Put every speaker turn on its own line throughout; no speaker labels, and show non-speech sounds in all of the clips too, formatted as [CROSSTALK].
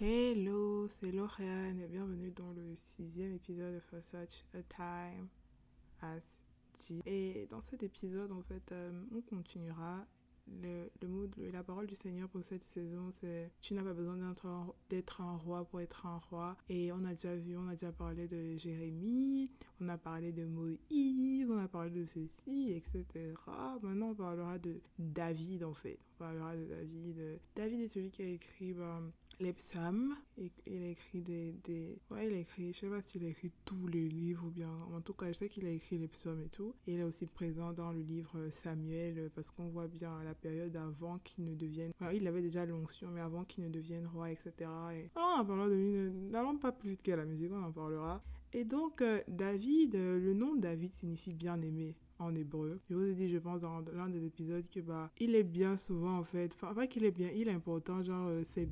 Hello, c'est Lauriane et bienvenue dans le sixième épisode de For Such a Time as Tea. Et dans cet épisode, en fait, euh, on continuera. Le, le mot, la parole du Seigneur pour cette saison, c'est tu n'as pas besoin d'être un, un roi pour être un roi. Et on a déjà vu, on a déjà parlé de Jérémie, on a parlé de Moïse, on a parlé de ceci, etc. Maintenant, on parlera de David, en fait. On parlera de David. David est celui qui a écrit ben, les psaumes. Il a écrit des. Ouais, il a écrit... Je sais pas s'il a écrit tous les livres ou bien... En tout cas, je sais qu'il a écrit les psaumes et tout. Et il est aussi présent dans le livre Samuel euh, parce qu'on voit bien la période avant qu'il ne devienne... Il avait déjà l'onction, mais avant qu'il ne devienne roi, etc. Et... Alors, on en parlera de lui. N'allons pas plus vite qu'à la musique, on en parlera. Et donc, euh, David, euh, le nom David signifie bien-aimé en hébreu. Je vous ai dit, je pense, dans l'un des épisodes que bah, il est bien souvent, en fait, enfin, pas qu'il est bien, il est important, genre, euh, c'est-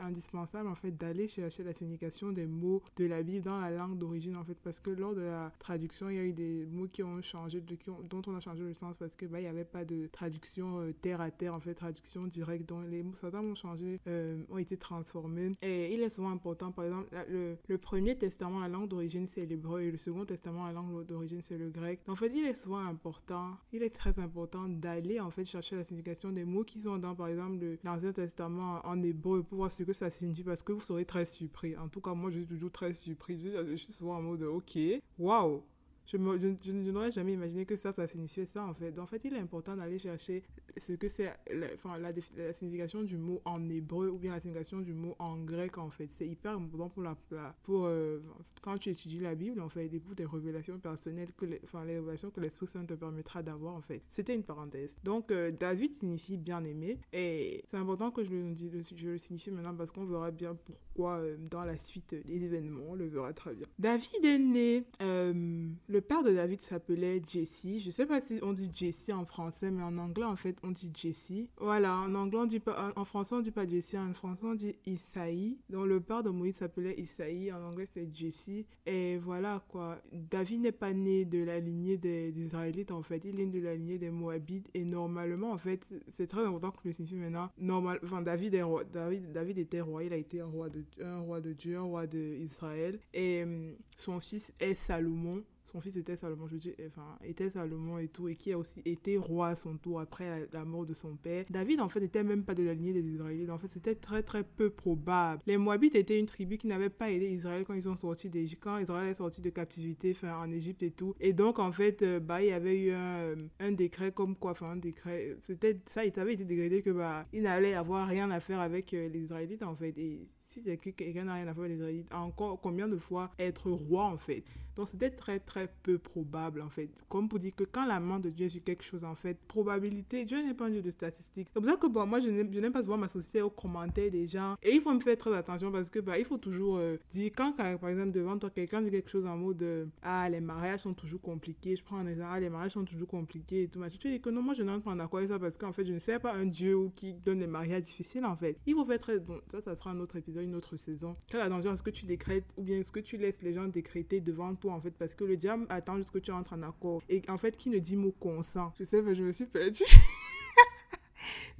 indispensable, en fait, d'aller chercher la signification des mots de la Bible dans la langue d'origine, en fait, parce que lors de la traduction, il y a eu des mots qui ont changé, ont- dont on a changé le sens, parce que bah, il n'y avait pas de traduction euh, terre à terre, en fait, traduction directe, donc les mots, certains mots changé, euh, ont été transformés. Et il est souvent important, par exemple, le, premier testament, la langue d'origine, c'est l'hébreu, et le second testament, la langue d'origine, c'est le grec. En fait, il est souvent important, il est très important d'aller, en fait, chercher la signification des mots qui sont dans, par exemple, le- l'Ancien Testament en hébreu pour voir ce que ça signifie, parce que vous serez très surpris. En tout cas, moi, je suis toujours très surpris. Je, je suis souvent en mode, ok, waouh! Je, me- je, n'aurais jamais imaginé que ça, ça signifiait ça en fait. Donc, en fait, il est important d'aller chercher ce que c'est, enfin, la, signification du mot en hébreu ou bien la signification du mot en grec en fait. C'est hyper important pour, la, pour euh, quand tu étudies la Bible en fait et pour tes révélations personnelles, que enfin, les révélations que l'Esprit Saint te permettra d'avoir en fait. C'était une parenthèse. Donc, euh, David signifie bien-aimé et c'est important que je le, le- le signifie maintenant parce qu'on verra bien pourquoi euh, dans la suite des événements, on le verra très bien. David est né, euh, le père de David s'appelait Jesse. Je sais pas si on dit Jesse en français, mais en anglais en fait on dit Jesse. Voilà, en anglais on dit pas, en français on dit pas Jesse, en français on dit Isaïe. Donc le père de Moïse s'appelait Isaïe, en anglais c'était Jesse. Et voilà quoi, David n'est pas né de la lignée des, Israélites en fait, il est né de la lignée des Moabites. Et normalement en fait, c'est très important que le signifie maintenant. Normal, enfin David est roi, David, David était roi, il a été un roi de, un roi de Dieu, un roi d'Israël. Et hum, son fils est Salomon. Son fils était Salomon, je dis, enfin, était Salomon et tout, et qui a aussi été roi à son tour après la, mort de son père. David, en fait, n'était même pas de la lignée des Israélites. En fait, c'était très, très peu probable. Les Moabites étaient une tribu qui n'avait pas aidé Israël quand ils ont sorti d'Égypte, quand Israël est sorti de captivité, enfin, en Égypte et tout. Et donc, en fait, euh, bah, il y avait eu un, euh, un décret comme quoi, enfin, un décret, c'était, ça, il avait été dégradé que, bah, il n'allait avoir rien à faire avec euh, les Israélites, en fait. Et si c'est que quelqu'un n'a rien à faire avec les Israélites, encore combien de fois être roi, en fait. Donc c'était très très peu probable en fait. Comme pour dire que quand la main de Dieu est sur quelque chose en fait, probabilité, Dieu n'est pas un Dieu de statistiques. C'est pour ça que bon, moi je n'aime pas souvent m'associer aux commentaires des gens. Et il faut me faire très attention parce que bah, il faut toujours euh, dire, quand par exemple devant toi quelqu'un dit quelque chose en mode euh, Ah les mariages sont toujours compliqués, je prends un exemple, Ah les mariages sont toujours compliqués et tout. Tu dis que non, moi je n'entre pas en accord avec ça parce qu'en fait je ne sais pas un Dieu qui donne les mariages difficiles en fait. Il faut faire très... Bon, ça ça sera un autre épisode, une autre saison. Très attention à ce que tu décrètes ou bien ce que tu laisses les gens décréter devant toi en fait parce que le diable attend jusqu'à ce que tu entres en accord. Et en fait qui ne dit mot consent? Je sais mais je me suis perdue. [LAUGHS]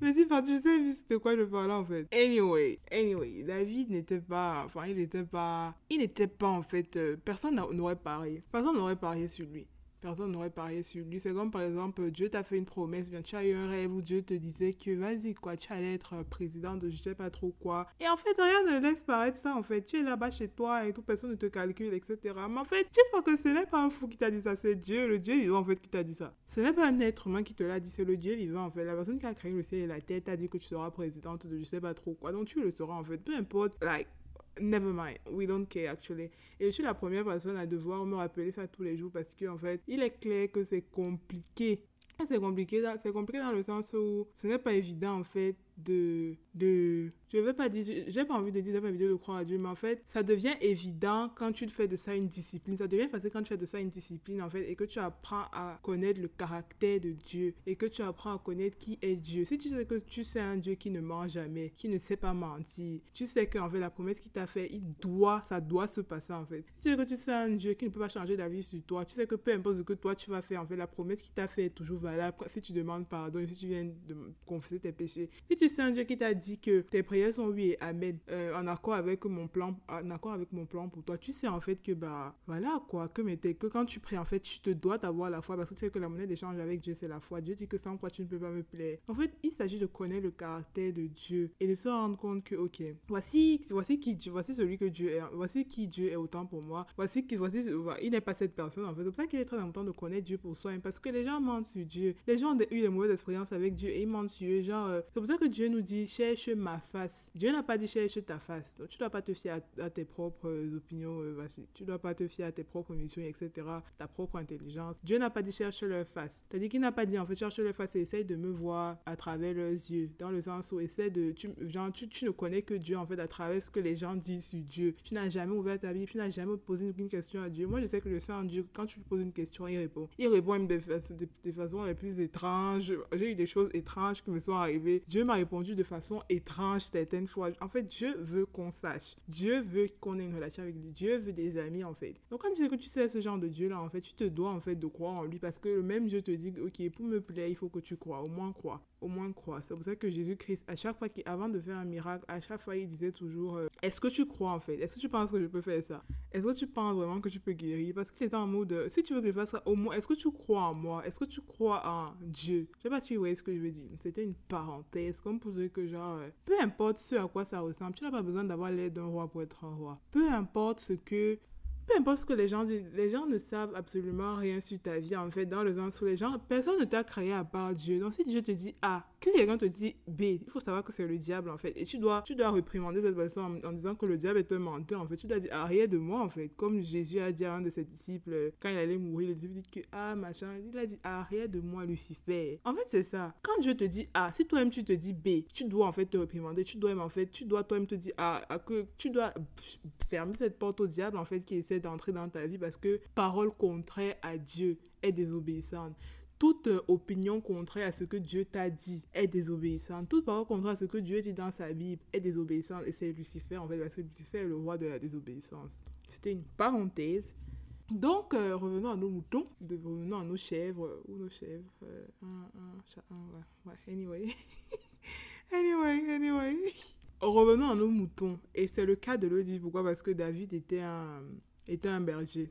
Je me suis perdue. Je sais c'était quoi je parlais en fait. Anyway anyway David n'était pas enfin il n'était pas il n'était pas en fait euh, personne n'a- n'aurait parié. Personne n'aurait parié sur lui Personne n'aurait parié sur lui. C'est comme par exemple, Dieu t'a fait une promesse, bien tu as eu un rêve où Dieu te disait que vas-y quoi, tu allais être euh, président de je sais pas trop quoi. Et en fait, rien ne laisse paraître ça en fait. Tu es là-bas chez toi et tout, personne ne te calcule, etc. Mais en fait, dis-toi que ce n'est pas un fou qui t'a dit ça, c'est Dieu, le Dieu vivant en fait qui t'a dit ça. Ce n'est pas un être humain qui te l'a dit, c'est le Dieu vivant en fait. La personne qui a créé le ciel et la terre t'a dit que tu seras présidente de je sais pas trop quoi. Donc tu le sauras en fait. Peu importe, like, Never mind, we don't care actually. Et je suis la première personne à devoir me rappeler ça tous les jours parce que en fait, il est clair que c'est compliqué. C'est compliqué, c'est compliqué dans le sens où ce n'est pas évident en fait de, de, je vais pas dire, j'ai pas envie de dire, j'ai pas envie de croire à Dieu, mais en fait, ça devient évident quand tu fais de ça une discipline. Ça devient facile quand tu fais de ça une discipline, en fait, et que tu apprends à connaître le caractère de Dieu, et que tu apprends à connaître qui est Dieu. Si tu sais que tu sais un Dieu qui ne ment jamais, qui ne sait pas mentir, tu sais que, en fait, la promesse qu'il t'a fait, il doit, ça doit se passer, en fait. Tu sais que tu sais un Dieu qui ne peut pas changer d'avis sur toi, tu sais que peu importe ce que toi tu vas faire, en fait, la promesse qu'il t'a fait est toujours valable si tu demandes pardon, si tu viens de confesser tes péchés. Si tu c'est un Dieu qui t'a dit que tes prières sont oui et amen, euh, en accord avec mon plan, en accord avec mon plan pour toi, tu sais en fait que bah voilà quoi, que, mais que quand tu pries en fait, tu te dois d'avoir la foi parce que tu sais que la monnaie d'échange avec Dieu c'est la foi. Dieu dit que sans quoi tu ne peux pas me plaire. En fait, il s'agit de connaître le caractère de Dieu et de se rendre compte que ok, voici voici qui voici celui que Dieu est, voici qui Dieu est autant pour moi, voici qui voici il n'est pas cette personne en fait. C'est pour ça qu'il est très important de connaître Dieu pour soi, parce que les gens mentent sur Dieu. Les gens ont eu des mauvaises expériences avec Dieu et ils mentent sur eux. Genre, euh, c'est pour ça que Dieu nous dit cherche ma face. Dieu n'a pas dit cherche ta face. Donc, tu dois pas te fier à, tes propres euh, opinions, euh, tu dois pas te fier à tes propres missions, etc. Ta propre intelligence. Dieu n'a pas dit cherche leur face. C'est-à-dire qu'il n'a pas dit en fait cherche leur face et essaye de me voir à travers leurs yeux. Dans le sens où essaie de. Tu, genre, tu, tu ne connais que Dieu en fait à travers ce que les gens disent sur Dieu. Tu n'as jamais ouvert ta Bible, tu n'as jamais posé une question à Dieu. Moi, je sais que je sais en Dieu. Quand tu lui poses une question, il répond. Il répond même de, des façons les plus étranges. J'ai eu des choses étranges qui me sont arrivées. Dieu m'a répondu de façon étrange certaines fois. En fait, Dieu veut qu'on sache. Dieu veut qu'on ait une relation avec lui. Dieu veut des amis, en fait. Donc, quand tu sais que tu sais ce genre de Dieu-là, en fait, tu te dois, en fait, de croire en lui parce que le même Dieu te dit, OK, pour me plaire, il faut que tu crois. Au moins, crois. Au moins, crois. C'est pour ça que Jésus-Christ, à chaque fois qu'avant de faire un miracle, à chaque fois, il disait toujours, euh, est-ce que tu crois, en fait? Est-ce que tu penses que je peux faire ça? Est-ce que tu penses vraiment que tu peux guérir? Parce qu'il était en mode, si tu veux que je fasse ça, au moins, est-ce que tu crois en moi? Est-ce que tu crois en Dieu? Je sais pas si vous voyez ce que je veux dire. C'était une parenthèse, comme pour dire que genre, euh, peu importe ce à quoi ça ressemble, tu n'as pas besoin d'avoir l'aide d'un roi pour être un roi. Peu importe ce que peu importe ce que les gens disent, les gens ne savent absolument rien sur ta vie, en fait, dans le sens où les gens, personne ne t'a créé à part Dieu. Donc, si Dieu te dit A, que quelqu'un te dit B, il faut savoir que c'est le diable, en fait. Et tu dois, tu dois réprimander cette personne en, disant que le diable est un menteur, en fait. Tu dois dire arrière de moi, en fait. Comme Jésus a dit à un de ses disciples, quand il allait mourir, le disciple dit que Ah, machin, il a dit arrière de moi, Lucifer. En fait, c'est ça. Quand Dieu te dit A, si toi-même tu te dis B, tu dois, en fait, te réprimander. Tu dois, en fait, tu dois toi-même te dire A, que tu dois fermer cette porte au diable, en fait, qui essaie d'entrer dans ta vie parce que parole contraire à Dieu est désobéissante. Toute opinion contraire à ce que Dieu t'a dit est désobéissante. Toute parole contraire à ce que Dieu dit dans sa Bible est désobéissante. Et c'est Lucifer, en fait, parce que Lucifer est le roi de la désobéissance. C'était une parenthèse. Donc, euh, revenons à nos moutons, de, revenons à nos chèvres, ou nos chèvres, euh, [LAUGHS] anyway. anyway, anyway. [LAUGHS] Revenons à nos moutons. Et c'est le cas de le dire. Pourquoi? Parce que David était un, était un berger.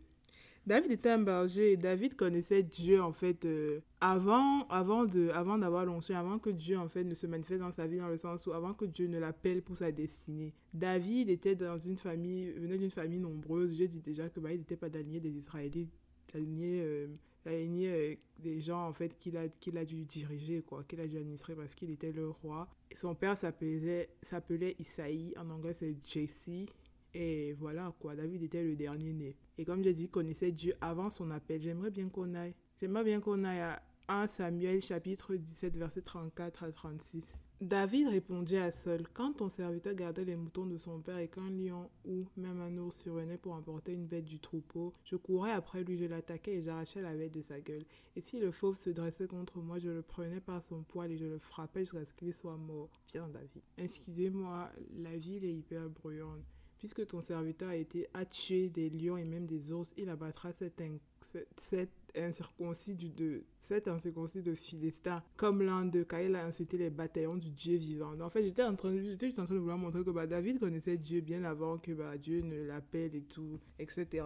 David était un berger et David connaissait Dieu en fait euh, avant avant de avant d'avoir l'onction, avant que Dieu en fait ne se manifeste dans sa vie dans le sens où avant que Dieu ne l'appelle pour sa destinée. David était dans une famille venait d'une famille nombreuse. J'ai dit déjà que bah, il n'était pas d'allié des Israélites, d'allié euh, euh, des gens en fait qu'il a qu'il a dû diriger quoi, qu'il a dû administrer parce qu'il était le roi. son père s'appelait s'appelait Isaïe en anglais c'est Jesse et voilà quoi, David était le dernier né. Et comme j'ai dit, il connaissait Dieu avant son appel. J'aimerais bien qu'on aille. J'aimerais bien qu'on aille à 1 Samuel chapitre 17 verset 34 à 36. David répondit à Saul, quand ton serviteur gardait les moutons de son père et qu'un lion ou même un ours survenait pour emporter une bête du troupeau, je courais après lui, je l'attaquais et j'arrachais la bête de sa gueule. Et si le fauve se dressait contre moi, je le prenais par son poil et je le frappais jusqu'à ce qu'il soit mort. Bien David. Excusez-moi, la ville est hyper bruyante. Puisque ton serviteur a été tuer des lions et même des ours, il abattra cet, incirconcis de cet incirconcis de Philistin comme l'un de car il a insulté les bataillons du Dieu vivant. en fait, j'étais en train de, juste en train de vouloir montrer que bah, David connaissait Dieu bien avant que bah, Dieu ne l'appelle et tout, etc.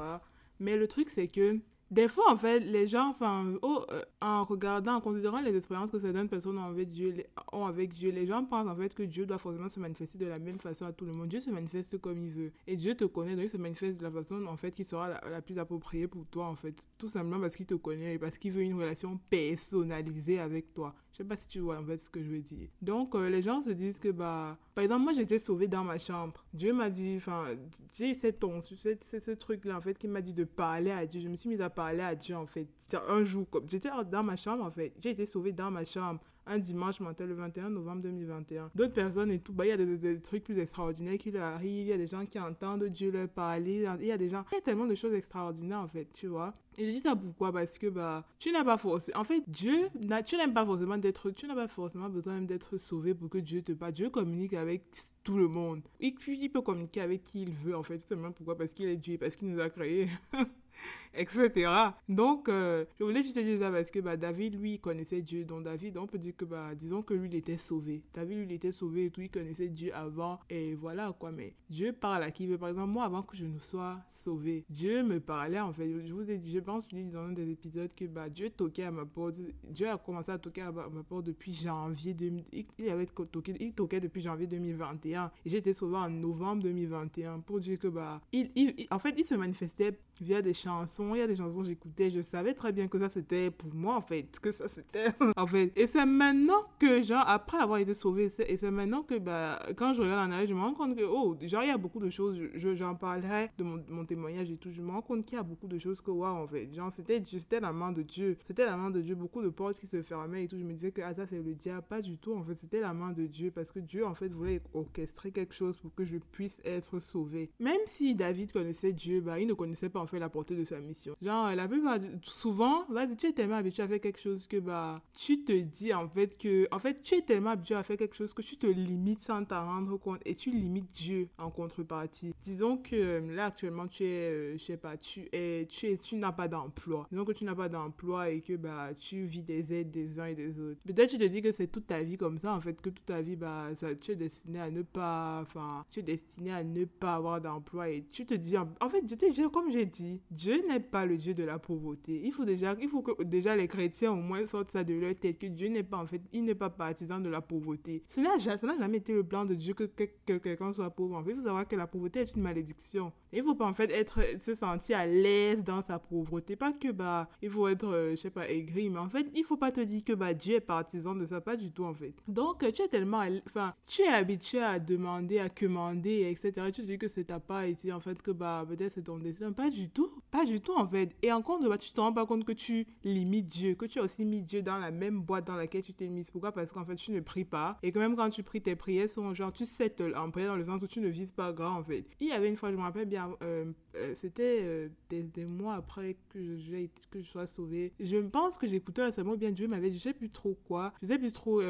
Mais le truc c'est que des fois, en fait, les gens, oh, euh, en regardant, en considérant les expériences que certaines personnes ont avec, Dieu, ont avec Dieu, les gens pensent en fait que Dieu doit forcément se manifester de la même façon à tout le monde. Dieu se manifeste comme il veut. Et Dieu te connaît, donc il se manifeste de la façon, en fait, qui sera la, plus appropriée pour toi, en fait. Tout simplement parce qu'il te connaît et parce qu'il veut une relation personnalisée avec toi. Je sais pas si tu vois en fait ce que je veux dire. Donc, euh, les gens se disent que, bah, par exemple, moi j'étais sauvée dans ma chambre. Dieu m'a dit, enfin, j'ai eu cette c'est ce truc-là en fait qui m'a dit de parler à Dieu. Je me suis mise à parler à Dieu en fait. Un jour, comme j'étais dans ma chambre en fait. J'ai été sauvée dans ma chambre un dimanche matin, le 21 novembre 2021. D'autres personnes et tout, bah, il y a des, trucs plus extraordinaires qui leur arrivent, il y a des gens qui entendent Dieu leur parler, il y a des gens, il y a tellement de choses extraordinaires en fait, tu vois. Et je dis ça pourquoi? Parce que bah, tu n'as pas forcément. En fait, Dieu, tu n'aimes pas forcément d'être. Tu n'as pas forcément besoin d'être sauvé pour que Dieu te parle. Dieu communique avec tout le monde. Et puis, il peut communiquer avec qui il veut, en fait. Tout simplement pourquoi? Parce qu'il est Dieu, parce qu'il nous a créés. [LAUGHS] [LAUGHS] etc. Donc, euh, je voulais juste te dire ça parce que bah, David, lui, connaissait Dieu. Donc, David, on peut dire que, bah, disons que lui, il était sauvé. David, lui, il était sauvé et tout, il connaissait Dieu avant. Et voilà, quoi. Mais Dieu parle à qui? Par exemple, moi, avant que je ne sois sauvé, Dieu me parlait, en fait. Je vous ai dit, je pense, dans un des épisodes que, bah, Dieu toquait à ma porte. Dieu a commencé à toquer à ma porte depuis janvier 2000. Il avait toqué, il toquait depuis janvier 2021. Et été sauvé en novembre 2021 pour dire que, bah, il, il, en fait, il se manifestait via des chansons. Il y a des chansons que j'écoutais. Je savais très bien que ça, c'était pour moi, en fait. Que ça, c'était. [LAUGHS] en fait. Et c'est maintenant que, genre, après avoir été sauvé, et c'est maintenant que, bah, quand je regarde en arrière, je me rends compte que, oh, genre, il y a beaucoup de choses. Je, j'en parlerai de mon, témoignage et tout. Je me rends compte qu'il y a beaucoup de choses que, waouh, en fait. Genre, c'était, c'était la main de Dieu. C'était la main de Dieu. Beaucoup de portes qui se fermaient et tout. Je me disais que, ah, ça, c'est le diable. Pas du tout, en fait. C'était la main de Dieu. Parce que Dieu, en fait, voulait orchestrer quelque chose pour que je puisse être sauvé. Même si David connaissait Dieu, bah, il ne connaissait pas, en fait, la portée de sa mission. Genre, la plupart, souvent, vas-y, tu es tellement habitué à faire quelque chose que, bah, tu te dis, en fait, que, en fait, tu es tellement habitué à faire quelque chose que tu te limites sans t'en rendre compte et tu limites Dieu en contrepartie. Disons que euh, là, actuellement, tu es, euh, je sais pas, tu es, tu tu n'as pas d'emploi. Disons que tu n'as pas d'emploi et que, bah, tu vis des aides des uns et des autres. Peut-être tu te dis que c'est toute ta vie comme ça, en fait, que toute ta vie, bah, ça, tu es destiné à ne pas, enfin, tu es destiné à ne pas avoir d'emploi et tu te dis, en, fait, je comme j'ai dit, Dieu n'est pas le Dieu de la pauvreté. Il faut déjà, il faut que déjà les chrétiens au moins sortent ça de leur tête, que Dieu n'est pas en fait, il n'est pas partisan de la pauvreté. Cela n'a jamais été le plan de Dieu que, quelqu'un soit pauvre. En fait, il faut savoir que la pauvreté est une malédiction. Il faut pas en fait être, se sentir à l'aise dans sa pauvreté. Pas que bah, il faut être, euh, je sais pas, aigri, mais en fait, il faut pas te dire que bah, Dieu est partisan de ça, pas du tout en fait. Donc, tu es tellement, enfin, tu es habitué à demander, à commander, etc. Tu te dis que c'est ta part ici, en fait, que bah, peut-être c'est ton destin. Pas du tout. Pas du tout en fait. Et en compte, bah, tu te rends pas compte que tu limites Dieu, que tu as aussi mis Dieu dans la même boîte dans laquelle tu t'es mise. Pourquoi? Parce qu'en fait, tu ne pries pas. Et que même quand tu pries, tes prières sont genre, tu sais en prière dans le sens où tu ne vises pas grand en fait. Il y avait une fois, je me rappelle bien, euh, euh, c'était euh, des, mois après que je, que je sois sauvée. Je pense que j'écoutais récemment bien Dieu m'avait dit, je sais plus trop quoi, je sais plus trop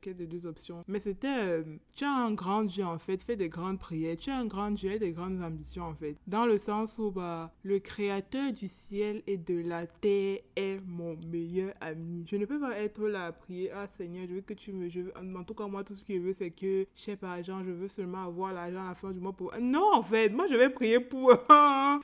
quelle des deux options. Mais c'était, tu as un grand Dieu en fait, fais des grandes prières. Tu as un grand Dieu et des grandes ambitions en fait. Dans le sens où bah, le créateur du ciel et de la terre est mon meilleur ami. Je ne peux pas être là à prier, ah Seigneur, je veux que tu me... Je veux... En tout cas, moi, tout ce que je veux, c'est que, je sais pas, genre, je veux seulement avoir l'argent à la fin du mois pour... Non, en fait, moi, je vais prier pour... [LAUGHS]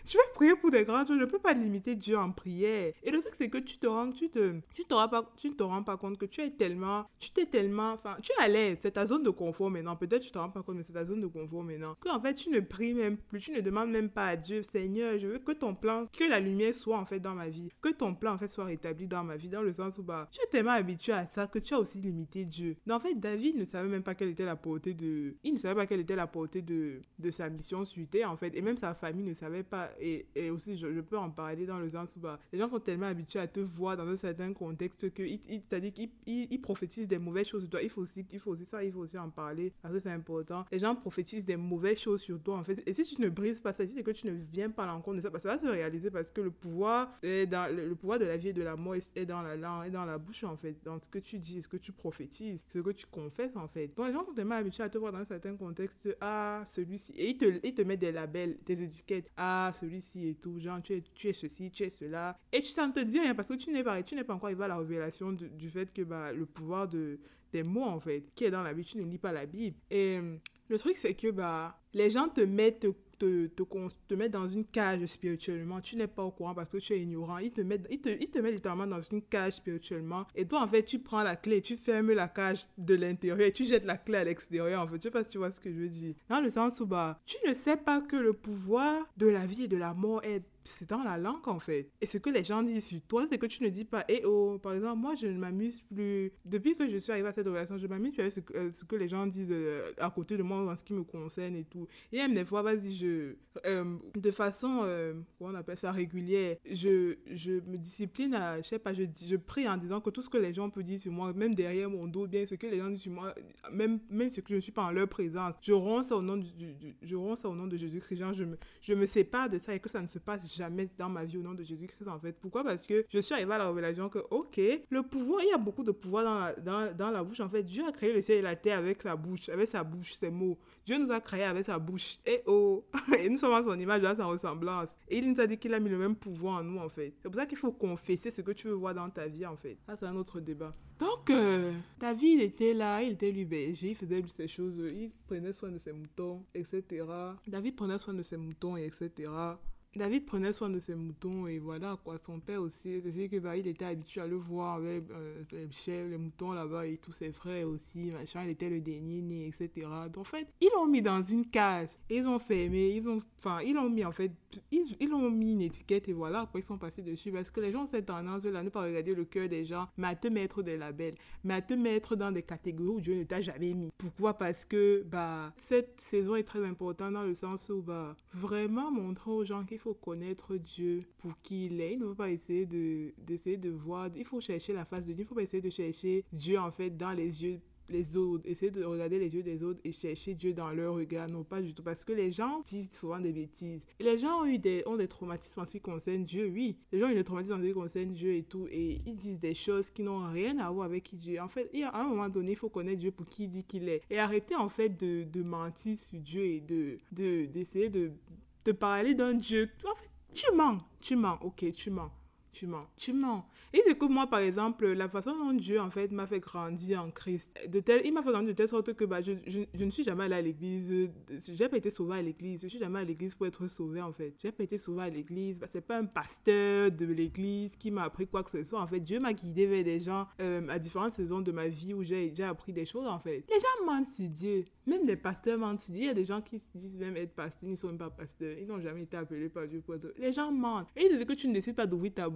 je vais prier pour des grands choses. Je ne peux pas limiter Dieu en prière. Et le truc, c'est que tu te rends... Tu te... Tu pas... Tu ne te rends pas compte que tu es tellement... Tu t'es tellement... Enfin, tu es à l'aise. C'est ta zone de confort maintenant. Peut-être tu te rends pas compte, mais c'est ta zone de confort maintenant. Que, en fait, tu ne pries même plus. Tu ne demandes même pas à Dieu, Seigneur, je veux que ton plan... Que la lumière soit, en fait, dans ma vie. Que ton plan, en fait, soit rétabli dans ma vie. Dans le sens où, bah, tu es tellement habitué à ça que tu as aussi limité Dieu. Mais en fait, David ne savait même pas quelle était la portée de... Il ne savait pas quelle était la portée de, de sa mission suitée, en fait. Et même sa famille ne savait pas. Et, et aussi, je, peux en parler dans le sens où bah, les gens sont tellement habitués à te voir dans un certain contexte que, c'est-à-dire qu'ils il, prophétisent des mauvaises choses sur toi. Il faut aussi, il faut aussi ça, il faut aussi en parler parce que c'est important. Les gens prophétisent des mauvaises choses sur toi, en fait. Et si tu ne brises pas ça, c'est que tu ne viens pas à l'encontre de ça, bah, ça va se réaliser parce que le pouvoir, le, pouvoir de la vie et de la mort est dans la langue, est dans la bouche, en fait. Dans ce que tu dis, ce que tu prophétises, ce que tu confesses, en fait. Donc, les gens sont tellement habitués à te voir dans un certain contexte. Ah, celui-ci. Et ils te, ils te mettent des labels, des étiquettes. Ah, celui-ci et tout. Genre, tu es, tu es ceci, tu es cela. Et tu, ne te dit rien parce que tu n'es pas, tu n'es pas encore arrivé à la révélation du fait que bah, le pouvoir de, des mots, en fait, qui est dans la Bible, tu ne lis pas la Bible. Et le truc, c'est que bah, les gens te mettent te, te, te mettre dans une cage spirituellement. Tu n'es pas au courant parce que tu es ignorant. Ils te mettent, ils te, ils te mettent littéralement dans une cage spirituellement. Et toi, en fait, tu prends la clé, tu fermes la cage de l'intérieur et tu jettes la clé à l'extérieur. En fait, je sais pas si tu vois ce que je veux dire. Dans le sens où, bah, tu ne sais pas que le pouvoir de la vie et de la mort est c'est dans la langue en fait. Et ce que les gens disent sur toi, c'est que tu ne dis pas, eh oh, par exemple, moi je ne m'amuse plus. Depuis que je suis arrivée à cette relation, je m'amuse plus avec ce que, euh, les gens disent euh, à côté de moi en ce qui me concerne et tout. Et même des fois, vas-y, je. Euh, de façon, comment on appelle ça, régulière, je, je me discipline à, je sais pas, je, je prie en disant que tout ce que les gens peuvent dire sur moi, même derrière mon dos, bien ce que les gens disent sur moi, même, même ce que je ne suis pas en leur présence, je romps ça au nom, du, je au nom de Jésus-Christ. Je me, je me sépare de ça et que ça ne se passe jamais dans ma vie au nom de Jésus-Christ, en fait. Pourquoi? Parce que je suis arrivée à la révélation que, ok, le pouvoir, il y a beaucoup de pouvoir dans la, dans, la bouche. En fait, Dieu a créé le ciel et la terre avec la bouche, avec sa bouche, ses mots. Dieu nous a créés avec sa bouche. Et oh [LAUGHS] Et nous sommes à son image, à sa ressemblance. Et il nous a dit qu'il a mis le même pouvoir en nous, en fait. C'est pour ça qu'il faut confesser ce que tu veux voir dans ta vie, en fait. Ça, c'est un autre débat. Donc, euh, David était là, il était lui berger, il faisait ses choses, il prenait soin de ses moutons, etc. David prenait soin de ses moutons, etc. David prenait soin de ses moutons et voilà quoi. Son père aussi, c'est sûr que bah, il était habitué à le voir avec euh, les chèvres, les moutons là-bas et tous ses frères aussi, machin. Il était le dernier né, etc. Donc en fait, ils l'ont mis dans une cage. Ils ont fermé, ils ont, enfin, ils l'ont mis en fait, ils, ils ont mis une étiquette et voilà après ils sont passés dessus parce que les gens ont cette tendance là, ne pas regarder le cœur des gens, mais à te mettre des labels, mais à te mettre dans des catégories où Dieu ne t'a jamais mis. Pourquoi? Parce que bah cette saison est très importante dans le sens où bah vraiment montrer aux gens qu'il faut connaître Dieu pour qui il est. Il ne faut pas essayer de, d'essayer de voir. Il faut chercher la face de Dieu. Il ne faut pas essayer de chercher Dieu, en fait, dans les yeux les autres, essayer de regarder les yeux des autres et chercher Dieu dans leur regard. Non, pas du tout. Parce que les gens disent souvent des bêtises. Les gens ont eu des, ont des traumatismes en ce qui concerne Dieu, oui. Les gens ont eu des traumatismes en ce qui concerne Dieu et tout. Et ils disent des choses qui n'ont rien à voir avec qui Dieu. En fait, à un moment donné, il faut connaître Dieu pour qui il dit qu'il est. Et arrêter, en fait, de, de mentir sur Dieu et de, de, d'essayer de te parler d'un Dieu. En fait, tu mens, tu mens, ok, tu mens tu mens. Tu mens. Et c'est que moi, par exemple, la façon dont Dieu, en fait, m'a fait grandir en Christ, de tel, il m'a fait grandir de telle sorte que bah, je, je, ne suis jamais allée à l'église. J'ai pas été sauvée à l'église. Je suis jamais à l'église pour être sauvée, en fait. J'ai pas été sauvée à l'église. Bah, c'est pas un pasteur de l'église qui m'a appris quoi que ce soit. En fait, Dieu m'a guidé vers des gens euh, à différentes saisons de ma vie où j'ai déjà appris des choses, en fait. Les gens mentent sur Dieu. Même les pasteurs mentent sur Dieu. Il y a des gens qui se disent même être pasteurs. Ils ne sont même pas pasteurs. Ils n'ont jamais été appelés par Dieu pour être... Les gens mentent. Et ils disent que tu ne décides pas d'ouvrir ta ta,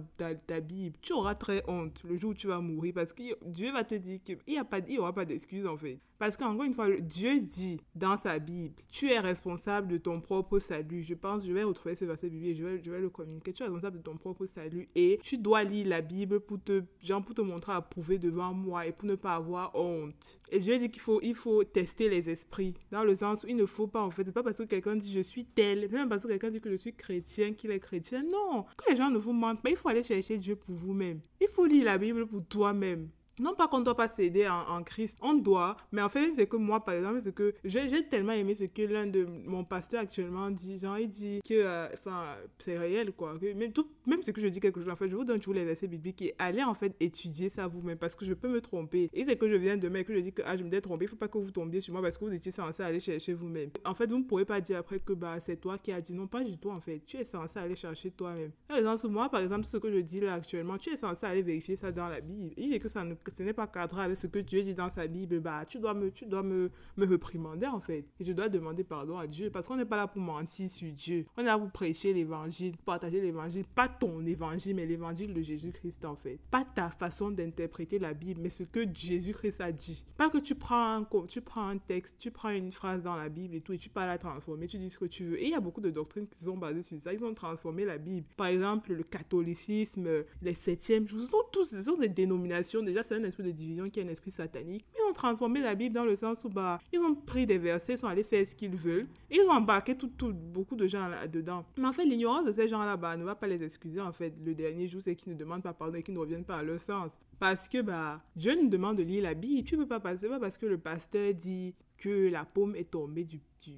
Bible, tu auras très honte le jour où tu vas mourir parce que Dieu va te dire qu'il n'y aura pas d'excuse en fait. Parce qu'encore une fois, Dieu dit dans sa Bible, tu es responsable de ton propre salut. Je pense, je vais retrouver ce verset biblique je vais, je vais le communiquer. Tu es responsable de ton propre salut et tu dois lire la Bible pour te, te montrer à prouver devant moi et pour ne pas avoir honte. Et Dieu dit qu'il faut, il faut tester les esprits. Dans le sens où il ne faut pas, en fait, c'est pas parce que quelqu'un dit je suis tel, même parce que quelqu'un dit que je suis chrétien, qu'il est chrétien. Non, que les gens ne vous mentent pas, il faut aller chercher Dieu pour vous-même. Il faut lire la Bible pour toi-même. Non pas qu'on ne doit pas céder en, Christ, on doit, mais en fait, c'est que moi, par exemple, c'est que j'ai tellement aimé ce que l'un de mon pasteur actuellement dit. Genre, il dit que, euh, enfin, c'est réel, quoi. Que même, tout, même ce que je dis quelque chose, en fait, je vous donne toujours les versets bibliques et allez, en fait, étudier ça vous-même parce que je peux me tromper. Et c'est que je viens de et que je dis que, ah, je me suis trompé, il faut pas que vous tombiez sur moi parce que vous étiez censé aller chercher vous-même. En fait, vous ne pourrez pas dire après que, bah, c'est toi qui as dit non, pas du tout, en fait. Tu es censé aller chercher toi-même. Les sens moi, par exemple, ce que je dis là actuellement, tu es censé aller vérifier ça dans la Bible. Il dit que ça ne ce n'est pas cadré avec ce que Dieu dit dans sa Bible, bah, tu dois me, tu dois me, me reprimander, en fait. Et je dois demander pardon à Dieu parce qu'on n'est pas là pour mentir sur Dieu. On est là pour prêcher l'évangile, partager l'évangile, pas ton évangile, mais l'évangile de Jésus-Christ, en fait. Pas ta façon d'interpréter la Bible, mais ce que Jésus-Christ a dit. Pas que tu prends, un, tu prends un texte, tu prends une phrase dans la Bible et tout, et tu pas la transformer, tu dis ce que tu veux. Et il y a beaucoup de doctrines qui sont basées sur ça. Ils ont transformé la Bible. Par exemple, le catholicisme, les septièmes, ce sont tous, ce sont des dénominations. Déjà, c'est un esprit de division qui est un esprit satanique. Ils ont transformé la Bible dans le sens où bah, ils ont pris des versets, ils sont allés faire ce qu'ils veulent. Et ils ont embarqué tout, tout, beaucoup de gens là-dedans. Mais en fait, l'ignorance de ces gens-là bah, ne va pas les excuser. En fait, le dernier jour, c'est qu'ils ne demandent pas pardon et qu'ils ne reviennent pas à leur sens. Parce que bah, Dieu nous demande de lire la Bible. Tu ne peux pas passer pas parce que le pasteur dit que la paume est tombée du, du,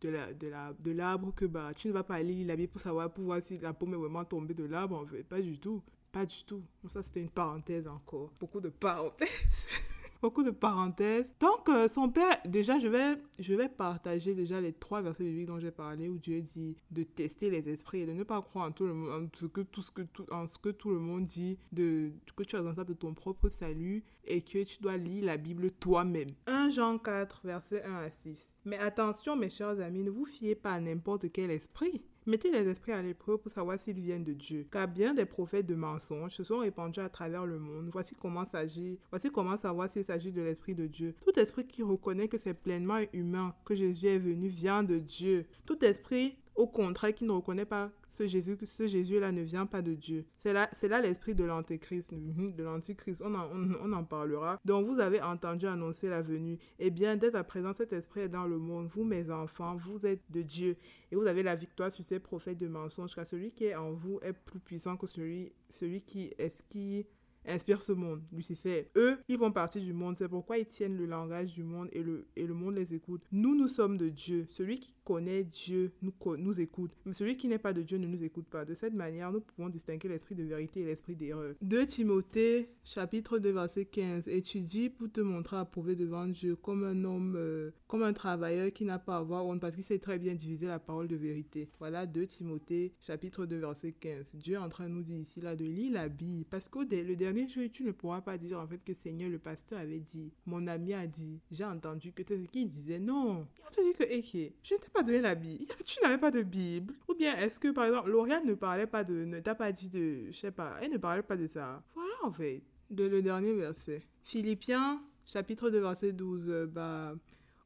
de l'arbre de la, de que bah, tu ne vas pas lire la Bible pour savoir pour voir si la paume est vraiment tombée de l'arbre. En fait, pas du tout. Pas du tout. Ça, c'était une parenthèse encore. Beaucoup de parenthèses. [LAUGHS] Beaucoup de parenthèses. Donc, euh, son père, déjà, je vais, je vais partager déjà les trois versets bibliques dont j'ai parlé, où Dieu dit de tester les esprits et de ne pas croire en tout, le, en que, tout ce, que, tout, en ce que tout le monde dit, de, que tu es responsable de ton propre salut et que tu dois lire la Bible toi-même. 1 Jean 4, versets 1 à 6. Mais attention, mes chers amis, ne vous fiez pas à n'importe quel esprit Mettez les esprits à l'épreuve pour savoir s'ils viennent de Dieu. Car bien des prophètes de mensonges se sont répandus à travers le monde. Voici comment s'agit, voici comment savoir s'il s'agit de l'esprit de Dieu. Tout esprit qui reconnaît que c'est pleinement humain que Jésus est venu vient de Dieu. Tout esprit au contraire, qui ne reconnaît pas ce Jésus, ce Jésus-là ne vient pas de Dieu. C'est là, l'esprit de l'antéchrist, de l'antichrist. On en, on, en parlera. Donc, vous avez entendu annoncer la venue. Eh bien, dès à présent, cet esprit est dans le monde. Vous, mes enfants, vous êtes de Dieu. Et vous avez la victoire sur ces prophètes de mensonges, car celui qui est en vous est plus puissant que celui, celui qui est qui inspire ce monde, Lucifer. Eux, ils font partie du monde. C'est pourquoi ils tiennent le langage du monde et le, et le monde les écoute. Nous, nous sommes de Dieu. Celui qui connaît Dieu nous, nous écoute. Mais celui qui n'est pas de Dieu ne nous écoute pas. De cette manière, nous pouvons distinguer l'esprit de vérité et l'esprit d'erreur. 2 Timothée, chapitre 2, verset 15. Étudie pour te montrer approuvé devant Dieu comme un homme, euh, comme un travailleur qui n'a pas à avoir honte parce qu'il sait très bien diviser la parole de vérité. Voilà 2 Timothée, chapitre 2, verset 15. Dieu est en train de nous dire ici, là, de lire la Bible. Parce que le dernier tu ne pourras pas dire en fait que Seigneur, le pasteur avait dit, mon ami a dit, j'ai entendu que c'est ce qu'il disait. Non. Il a dit que, ok, je ne t'ai pas donné la Bible. Tu n'avais pas de Bible. Ou bien est-ce que, par exemple, Lauriane ne parlait pas de, ne t'a pas dit de, je sais pas, elle ne parlait pas de ça. Voilà en fait. De le dernier verset. Philippiens, chapitre 2, verset 12, euh, bah,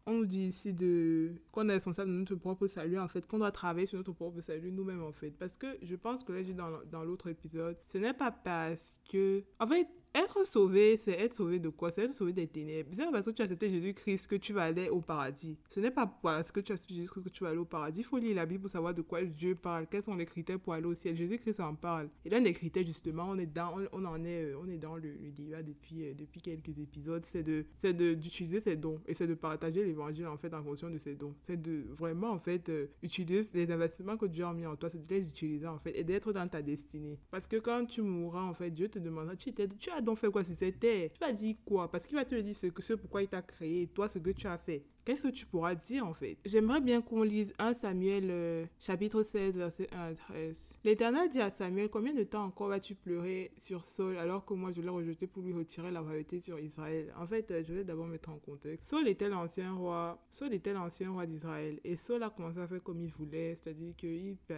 on nous dit ici de qu'on est responsable de notre propre salut en fait qu'on doit travailler sur notre propre salut nous-mêmes en fait. Parce que je pense que là j'ai dans, dans l'autre épisode ce n'est pas parce que en fait être sauvé, c'est être sauvé de quoi? C'est être sauvé des ténèbres. C'est pas parce que tu as accepté Jésus-Christ que tu vas aller au paradis. Ce n'est pas parce que tu as accepté Jésus-Christ que tu vas aller au paradis. Il faut lire la Bible pour savoir de quoi Dieu parle, quels sont les critères pour aller au ciel. Jésus-Christ en parle. Et l'un des critères, justement, on est dans, on, en est, euh, on est dans le, le débat depuis, euh, depuis quelques épisodes, c'est c'est d'utiliser ses dons et c'est de partager l'évangile, en fait, en fonction de ses dons. C'est de vraiment, en fait, euh, utiliser les investissements que Dieu a mis en toi, c'est de les utiliser, en fait, et d'être dans ta destinée. Parce que quand tu mourras, en fait, Dieu te demandera, tu, tu as donc fait quoi si c'était Tu vas dire quoi? Parce qu'il va te dire ce, que, ce pourquoi il t'a créé, toi, ce que tu as fait. Qu'est-ce que tu pourras dire en fait? J'aimerais bien qu'on lise 1 Samuel euh, chapitre 16 verset 1 à 13. L'Éternel dit à Samuel, combien de temps encore vas-tu pleurer sur Saul alors que moi je l'ai rejeté pour lui retirer la royauté sur Israël? En fait, euh, je vais d'abord mettre en contexte. Saul était l'ancien roi, Saul était l'ancien roi d'Israël et Saul a commencé à faire comme il voulait, c'est-à-dire qu'il bah,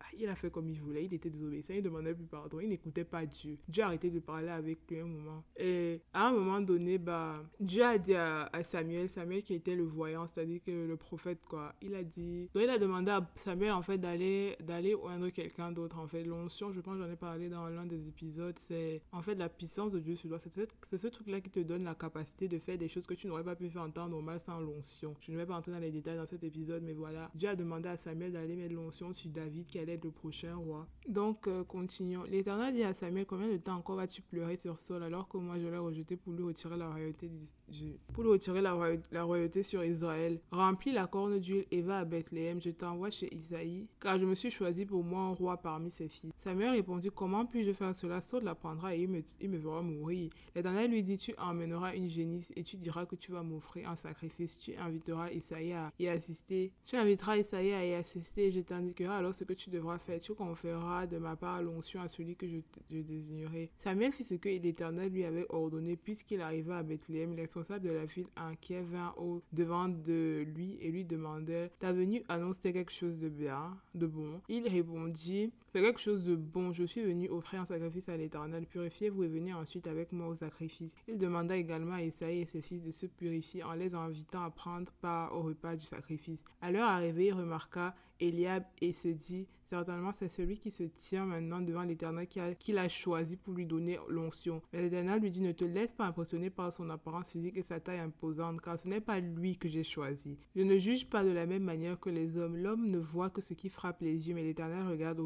ah, il, a fait comme il voulait, il était désobéissant, il demandait plus pardon, il n'écoutait pas Dieu. Dieu a arrêté de parler avec lui un moment. Et à un moment donné, bah, Dieu a dit à, à Samuel, Samuel qui était le voyant, c'est-à-dire que le prophète, quoi, il a dit. Donc, il a demandé à Samuel, en fait, d'aller d'aller oindre quelqu'un d'autre, en fait. L'onction, je pense, j'en ai parlé dans l'un des épisodes, c'est en fait la puissance de Dieu sur toi. C'est ce truc-là qui te donne la capacité de faire des choses que tu n'aurais pas pu faire en temps normal sans l'onction. Je ne vais pas entrer dans les détails dans cet épisode, mais voilà. Dieu a demandé à Samuel d'aller mettre l'onction sur David, qui allait être le prochain roi. Donc, euh, continuons. L'Éternel dit à Samuel Combien de temps encore vas-tu pleurer sur Saul alors que moi je l'ai rejeté pour lui retirer la royauté, pour lui retirer la, la royauté sur Israël Remplis la corne d'huile et va à Bethléem, je t'envoie chez Isaïe, car je me suis choisi pour moi un roi parmi ses fils. Samuel répondit, comment puis-je faire cela? Saul l'apprendra et il me, fera mourir. L'Éternel lui dit, tu emmèneras une génisse et tu diras que tu vas m'offrir un sacrifice. Tu inviteras Isaïe à y assister. Tu inviteras Isaïe à y assister et je t'indiquerai alors ce que tu devras faire. Tu conféreras de ma part l'onction à celui que je, désignerai. Samuel fit ce que l'Éternel lui avait ordonné puisqu'il arriva à Bethléem. Les de la ville inquiet vint au devant de lui et lui demandait Ta venue annonce quelque chose de bien, de bon? Il répondit C'est quelque chose de bon. Je suis venu offrir un sacrifice à l'Éternel. Purifiez-vous et venez ensuite avec moi au sacrifice. Il demanda également à Esaïe et ses fils de se purifier en les invitant à prendre part au repas du sacrifice. À leur arrivée, il remarqua Eliab et se dit Certainement, c'est celui qui se tient maintenant devant l'Éternel qui l'a choisi pour lui donner l'onction. Mais l'Éternel lui dit Ne te laisse pas impressionner par son apparence physique et sa taille imposante, car ce n'est pas lui que j'ai choisi. Je ne juge pas de la même manière que les hommes. L'homme ne voit que ce qui frappe les yeux, mais l'Éternel regarde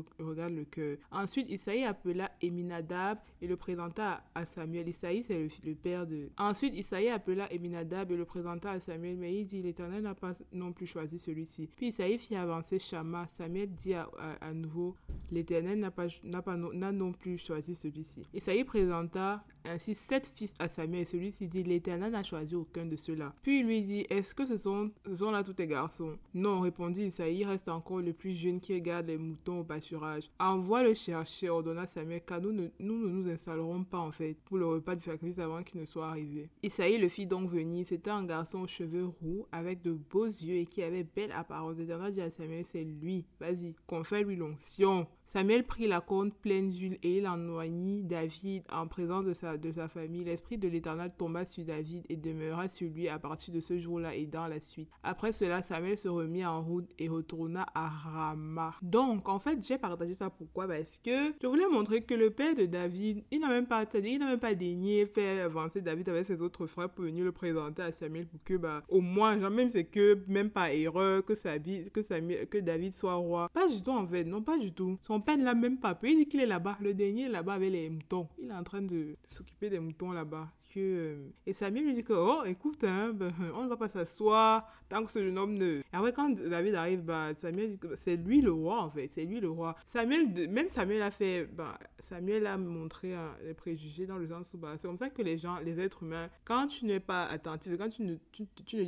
le cœur. Ensuite, Isaïe appela Eminadab et le présenta à Samuel. Isaïe, c'est le, père de. Ensuite, Isaïe appela Eminadab et le présenta à Samuel, mais il dit L'Éternel n'a pas non plus choisi celui-ci. Puis Isaïe fit avancer Shama. Samuel dit à à, nouveau, l'Éternel n'a pas, pas n'a non plus choisi celui-ci. Isaïe présenta ainsi sept fils à Samuel celui-ci dit, l'Éternel n'a choisi aucun de ceux-là. Puis il lui dit, est-ce que ce sont, ce sont là tous tes garçons? Non, répondit Isaïe, reste encore le plus jeune qui regarde les moutons au pâturage. Envoie le chercher, ordonna Samuel, car nous ne nous, installerons pas en fait pour le repas du sacrifice avant qu'il ne soit arrivé. Isaïe le fit donc venir, c'était un garçon aux cheveux roux, avec de beaux yeux et qui avait belle apparence. L'Éternel dit à Samuel, c'est lui, vas-y, confère-lui l'onction. Samuel prit la corne pleine d'huile et il enoignit David en présence de sa de sa famille, l'Esprit de l'Éternel tomba sur David et demeura sur lui à partir de ce jour-là et dans la suite. Après cela, Samuel se remit en route et retourna à Rama. Donc, en fait, j'ai partagé ça pourquoi? Parce que je voulais montrer que le père de David, il n'a même pas, il n'a même pas daigné faire avancer David avec ses autres frères pour venir le présenter à Samuel pour que, bah, au moins, genre, même c'est que, même pas erreur, que, que, que David soit roi. Pas du tout, en fait. Non, pas du tout. Père ne l'a même pas Il dit qu'il est là-bas. Le dernier là-bas avec les moutons. Il est en train de s'occuper des moutons là-bas. Euh, et Samuel lui dit que, oh, écoute, hein, ben, [LAUGHS] on ne va pas s'asseoir tant que ce jeune homme ne... Et après, quand David arrive, bah, Samuel dit que c'est lui le roi, en fait, c'est lui le roi. Samuel, même Samuel a fait, bah, Samuel a montré hein, les préjugés dans le sens où, bah, c'est comme ça que les gens, les êtres humains, quand tu n'es pas attentif, quand tu ne, tu, ne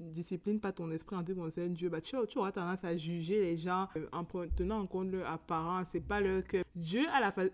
disciplines pas ton esprit en ce qui concerne Dieu, bah, tu, tu, auras tendance à juger les gens euh, en tenant en compte leur apparence, c'est pas leur cœur. Dieu,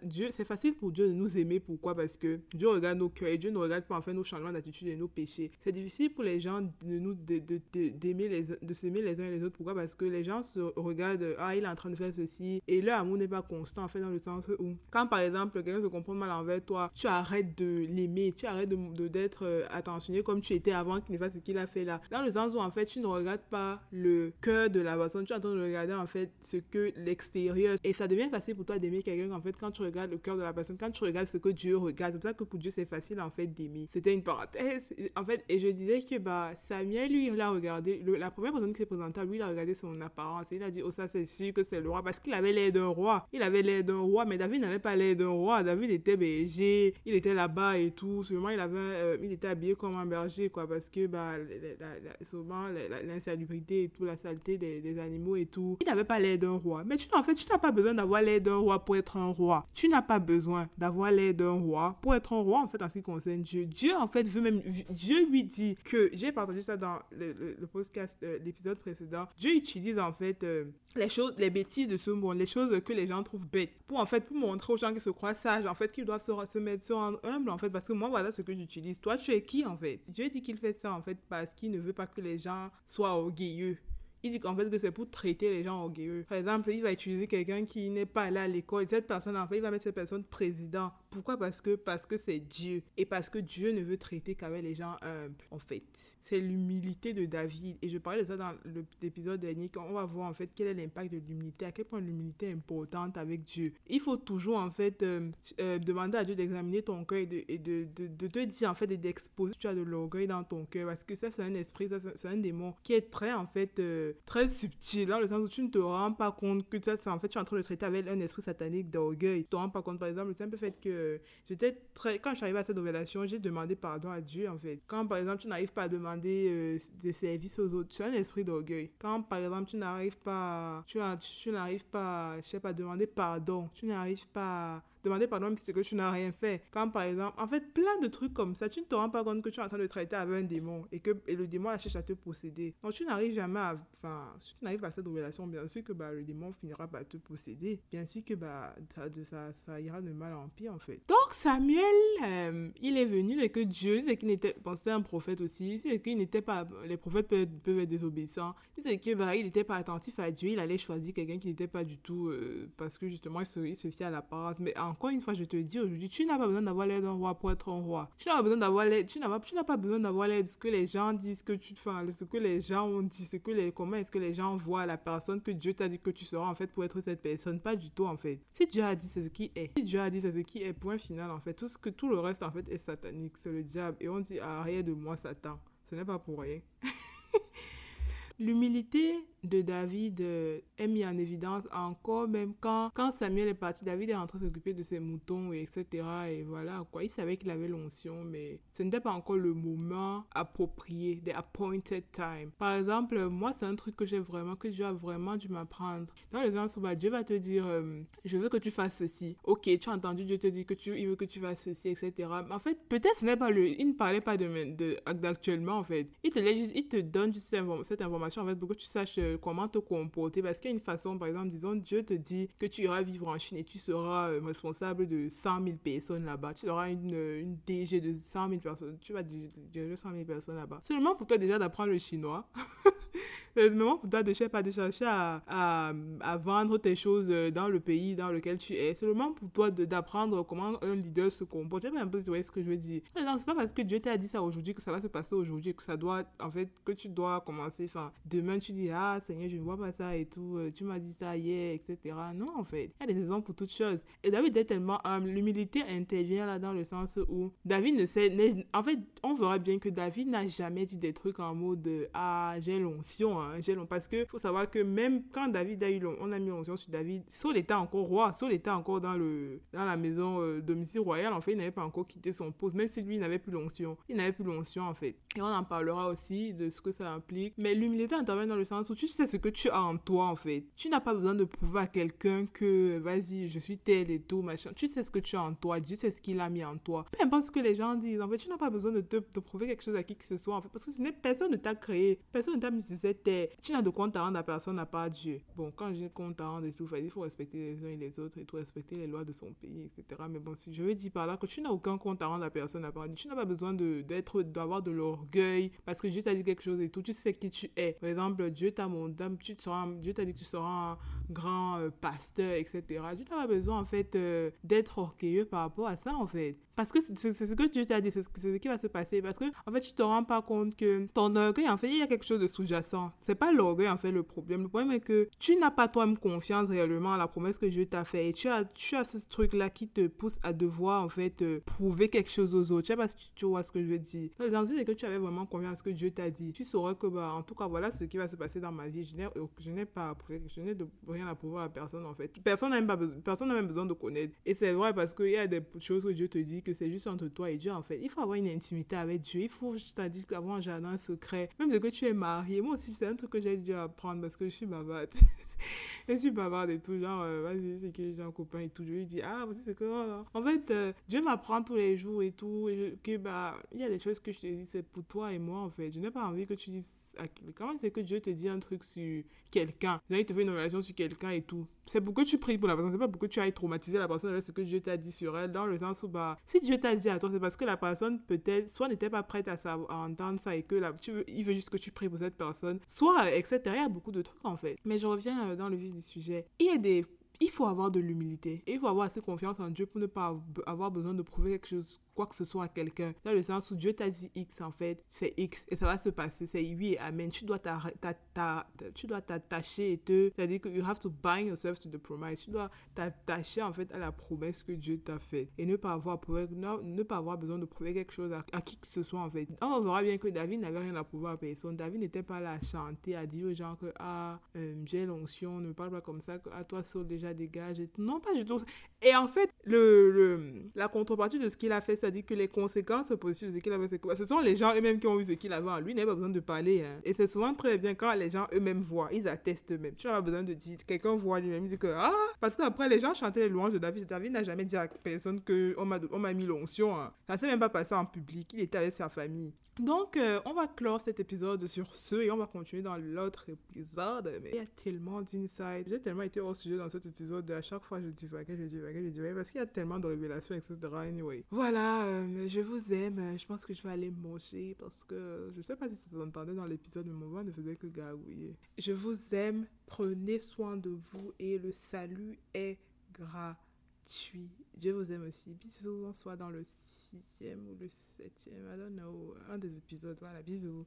Dieu, c'est facile pour Dieu de nous aimer, pourquoi? Parce que Dieu regarde nos cœurs et Dieu ne regarde pour en faire nos changements d'attitude et nos péchés. C'est difficile pour les gens de nous d'aimer les de s'aimer les uns et les autres. Pourquoi? Parce que les gens se regardent ah il est en train de faire ceci et leur amour n'est pas constant en fait dans le sens où quand par exemple quelqu'un se comporte mal envers toi, tu arrêtes de l'aimer, tu arrêtes de d'être euh, attentionné comme tu étais avant qu'il ne fasse ce qu'il a fait là. Dans le sens où en fait tu ne regardes pas le cœur de la personne, tu es en train de regarder en fait ce que l'extérieur et ça devient facile pour toi d'aimer quelqu'un en fait quand tu regardes le cœur de la personne, quand tu regardes ce que Dieu regarde. C'est pour ça que pour Dieu c'est facile en fait c'était une parenthèse. En fait, et je disais que bah, Samuel, lui, il a regardé, la première personne qui s'est présentée lui, il a regardé son apparence. Il a dit, oh, ça, c'est sûr que c'est le roi. Parce qu'il avait l'air d'un roi. Il avait l'air d'un roi, mais David n'avait pas l'air d'un roi. David était berger, il était là-bas et tout. Seulement, il, avait, euh, il était habillé comme un berger, quoi. Parce que, bah, souvent, l'insalubrité et tout, la saleté des, des animaux et tout. Il n'avait pas l'air d'un roi. Mais tu, en fait, tu n'as pas besoin d'avoir l'air d'un roi pour être un roi. Tu n'as pas besoin d'avoir l'air d'un roi pour être un roi, en fait, en ce qui concerne Dieu. En fait, veut même. Dieu lui dit que. J'ai partagé ça dans le, podcast, euh, l'épisode précédent. Dieu utilise en fait euh, les choses, les bêtises de ce monde, les choses que les gens trouvent bêtes, pour en fait, pour montrer aux gens qui se croient sages, en fait, qu'ils doivent se, se mettre, se rendre humble, en fait, parce que moi, voilà ce que j'utilise. Toi, tu es qui, en fait? Dieu dit qu'il fait ça, en fait, parce qu'il ne veut pas que les gens soient orgueilleux il dit qu'en fait que c'est pour traiter les gens orgueilleux. Par exemple, il va utiliser quelqu'un qui n'est pas allé à l'école. Cette personne, en fait, il va mettre cette personne président. Pourquoi? Parce que parce que c'est Dieu et parce que Dieu ne veut traiter qu'avec les gens humbles. En fait, c'est l'humilité de David et je parlais de ça dans l'épisode dernier. Quand on va voir en fait quel est l'impact de l'humilité, à quel point l'humilité est importante avec Dieu. Il faut toujours en fait euh, euh, demander à Dieu d'examiner ton cœur et de, de, de, te dire en fait et d'exposer tu as de l'orgueil dans ton cœur parce que ça c'est un esprit, ça c'est un démon qui est très en fait euh, très subtil dans le sens où tu ne te rends pas compte que ça c'est en fait tu es en train de traiter avec un esprit satanique d'orgueil. Tu te rends pas compte par exemple un peu fait que j'étais très. Quand je suis arrivée à cette révélation, j'ai demandé pardon à Dieu, en fait. Quand, par exemple, tu n'arrives pas à demander euh, des services aux autres, tu as un esprit d'orgueil. Quand, par exemple, tu n'arrives pas. Tu, n'arrives pas, je sais pas, demander pardon. Tu n'arrives pas demander pardon si que tu n'as rien fait. Quand par exemple, en fait, plein de trucs comme ça, tu ne te rends pas compte que tu es en train de traiter avec un démon et que le démon cherche à te posséder. Donc tu n'arrives jamais à, enfin, si tu n'arrives pas à cette relation, bien sûr que bah, le démon finira par te posséder. Bien sûr que bah, ça, ça, ira de mal en pire en fait. Donc Samuel, euh, il est venu et que Dieu, c'est qu'il n'était, bon, c'était un prophète aussi, c'est qu'il n'était pas, les prophètes peuvent, peuvent être désobéissants. C'est que bah, n'était pas attentif à Dieu, il allait choisir quelqu'un qui n'était pas du tout, euh, parce que justement il se, il se fiait à l'apparence. Mais en encore une fois, je te dis aujourd'hui, tu n'as pas besoin d'avoir l'aide d'un roi pour être un roi. Tu n'as pas besoin d'avoir l'aide, tu n'as pas, tu n'as pas besoin d'avoir l'aide de ce que les gens disent que tu fais, ce que les gens ont dit, ce que les, comment est-ce que les gens voient la personne que Dieu t'a dit que tu seras en fait pour être cette personne. Pas du tout en fait. Si Dieu a dit, c'est ce qui est. Si Dieu a dit, c'est ce qui est. Point final en fait. Tout ce que tout le reste en fait est satanique. C'est le diable. Et on dit, arrière de moi, Satan. Ce n'est pas pour rien. [LAUGHS] L'humilité de David euh, est mise en évidence encore même quand, quand Samuel est parti. David est rentré s'occuper de ses moutons, et etc. Et voilà, quoi. Il savait qu'il avait l'onction, mais ce n'était pas encore le moment approprié, the appointed time. Par exemple, moi, c'est un truc que j'ai vraiment, que Dieu a vraiment dû m'apprendre. Dans les sens où Dieu va te dire, euh, je veux que tu fasses ceci. Ok, tu as entendu Dieu te dire que tu, il veut que tu fasses ceci, etc. Mais en fait, peut-être ce n'est pas le, il ne parlait pas de, d'actuellement, en fait. Il te, il te donne juste cette information, en fait, pour que tu saches euh, comment te comporter. Parce qu'il y a une façon, par exemple, disons, Dieu te dit que tu iras vivre en Chine et tu seras euh, responsable de 100 000 personnes là-bas. Tu auras une, euh, une DG de 100 000 personnes. Tu vas diriger 100 000 personnes là-bas. Seulement pour toi déjà d'apprendre le chinois. [LAUGHS] Le moment pour toi de, pas, de chercher à, à, à, vendre tes choses dans le pays dans lequel tu es. C'est le moment pour toi d'apprendre comment un leader se comporte. Tu sais un peu ce que je veux dire. Non, c'est pas parce que Dieu t'a dit ça aujourd'hui que ça va se passer aujourd'hui, que ça doit, en fait, que tu dois commencer. Enfin, demain, tu dis, ah, Seigneur, je ne vois pas ça et tout. Tu m'as dit ça hier, etc. Non, en fait. Il y a des exemples pour toutes choses. Et David est tellement humble. L'humilité intervient là dans le sens où David ne sait. En fait, on verra bien que David n'a jamais dit des trucs en mode Ah, j'ai l'onction, hein. Parce que faut savoir que même quand David a eu on a mis l'onction sur David, Saul était encore roi, Saul était encore dans, le, dans la maison euh, domicile royal. En fait, il n'avait pas encore quitté son poste, même si lui n'avait plus l'onction. Il n'avait plus l'onction en fait. Et on en parlera aussi de ce que ça implique. Mais l'humilité intervient dans le sens où tu sais ce que tu as en toi en fait. Tu n'as pas besoin de prouver à quelqu'un que vas-y, je suis tel et tout, machin. Tu sais ce que tu as en toi, Dieu sait ce qu'il a mis en toi. Peu importe ce que les gens disent, en fait, tu n'as pas besoin de te de prouver quelque chose à qui que ce soit en fait. Parce que ce personne ne t'a créé, personne ne t'a mis sur cette. Tu n'as de compte à rendre à personne à part Dieu. Bon, quand j'ai compte à rendre et tout, il faut respecter les uns et les autres et tout, respecter les lois de son pays, etc. Mais bon, si je veux dire par là que tu n'as aucun compte à rendre à personne à part Dieu, tu n'as pas besoin d'être, d'avoir de l'orgueil parce que Dieu t'a dit quelque chose et tout, tu sais qui tu es. Par exemple, Dieu t'a mon tu seras, Dieu t'a dit que tu seras un grand euh, pasteur, etc. Tu n'as pas besoin en fait euh, d'être orgueilleux par rapport à ça en fait. Parce que c'est ce que Dieu t'a dit, c'est ce, ce, qui va se passer. Parce que, en fait, tu te rends pas compte que ton orgueil, en fait, il y a quelque chose de sous-jacent. C'est pas l'orgueil, en fait, le problème. Le problème est que tu n'as pas toi-même confiance réellement à la promesse que Dieu t'a fait. Et tu as, tu as ce truc-là qui te pousse à devoir, en fait, euh, prouver quelque chose aux autres. Je sais pas si tu, vois ce que je veux dire. Dans c'est que tu avais vraiment confiance à ce que Dieu t'a dit. Tu saurais que, bah, en tout cas, voilà ce qui va se passer dans ma vie. Je n'ai pas je n'ai rien à prouver à personne, en fait. Personne n'a même, même besoin de connaître. Et c'est vrai parce qu'il y a des choses que Dieu te dit que c'est juste entre toi et Dieu, en fait. Il faut avoir une intimité avec Dieu. Il faut, je t'ai dit, avoir un jardin secret. Même de que tu es marié. Moi aussi, c'est un truc que j'ai dû apprendre parce que je suis bavarde. [LAUGHS] je suis bavarde et tout. Genre, euh, vas-y, c'est que j'ai un copain et tout. Je lui dis, ah, voici c'est que. Oh, en fait, euh, Dieu m'apprend tous les jours et tout. Et que, bah, il y a des choses que je te dis, c'est pour toi et moi, en fait. Je n'ai pas envie que tu dises Comment c'est que Dieu te dit un truc sur quelqu'un? Là, il te fait une relation sur quelqu'un et tout. C'est pour que tu pries pour la personne. C'est pas pour que tu ailles traumatiser la personne avec ce que Dieu t'a dit sur elle. Dans le sens où, bah, si Dieu t'a dit à toi, c'est parce que la personne, peut-être, soit n'était pas prête à, savoir, à entendre ça et que là, tu veux, il veut juste que tu pries pour cette personne. Soit, etc. Il y a beaucoup de trucs, en fait. Mais je reviens euh, dans le vif du sujet. Il y a des il faut avoir de l'humilité. Et il faut avoir assez confiance en Dieu pour ne pas avoir besoin de prouver quelque chose quoi que ce soit à quelqu'un. Dans le sens où Dieu t'a dit X, en fait, c'est X et ça va se passer. C'est oui et Amen. Tu dois t'attacher et te. C'est-à-dire que you have to bind yourself to the promise. Tu dois t'attacher, en fait, à la promesse que Dieu t'a faite et ne pas avoir, ne, pas avoir besoin de prouver quelque chose à, qui que ce soit, en fait. On verra bien que David n'avait rien à prouver à personne. David n'était pas là à chanter, à dire aux gens que, ah, euh, j'ai l'onction, ne me parle pas comme ça, à ah, toi, Saul, déjà dégage. Non, pas du tout. Et en fait, la contrepartie de ce qu'il a fait, c'est-à-dire que les conséquences positives de ce qu'il avait, ce sont les gens eux-mêmes qui ont vu ce qu'il avait en lui, il n'avait pas besoin de parler. Hein. Et c'est souvent très bien quand les gens eux-mêmes voient, ils attestent eux-mêmes. Tu n'as pas besoin de dire, quelqu'un voit lui-même, il dit que, ah, parce qu'après les gens chantaient les louanges de David. David n'a jamais dit à personne qu'on m'a, mis l'onction. Hein. Ça s'est même pas passé en public, il était avec sa famille. Donc, euh, on va clore cet épisode sur ce et on va continuer dans l'autre épisode. Mais il y a tellement d'insights. J'ai tellement été hors sujet dans cet épisode. À chaque fois, je dis, je dis, je dis, parce qu'il y a tellement de révélations, etc. Anyway. Voilà, euh, je vous aime. Je pense que je vais aller manger parce que je sais pas si ça s'entendait dans l'épisode, mais mon voix ne faisait que gargouiller. Je vous aime. Prenez soin de vous et le salut est gratuit. Je vous aime aussi. Bisous. On soit dans le sixième ou le septième. I don't know. Un des épisodes. Voilà, bisous.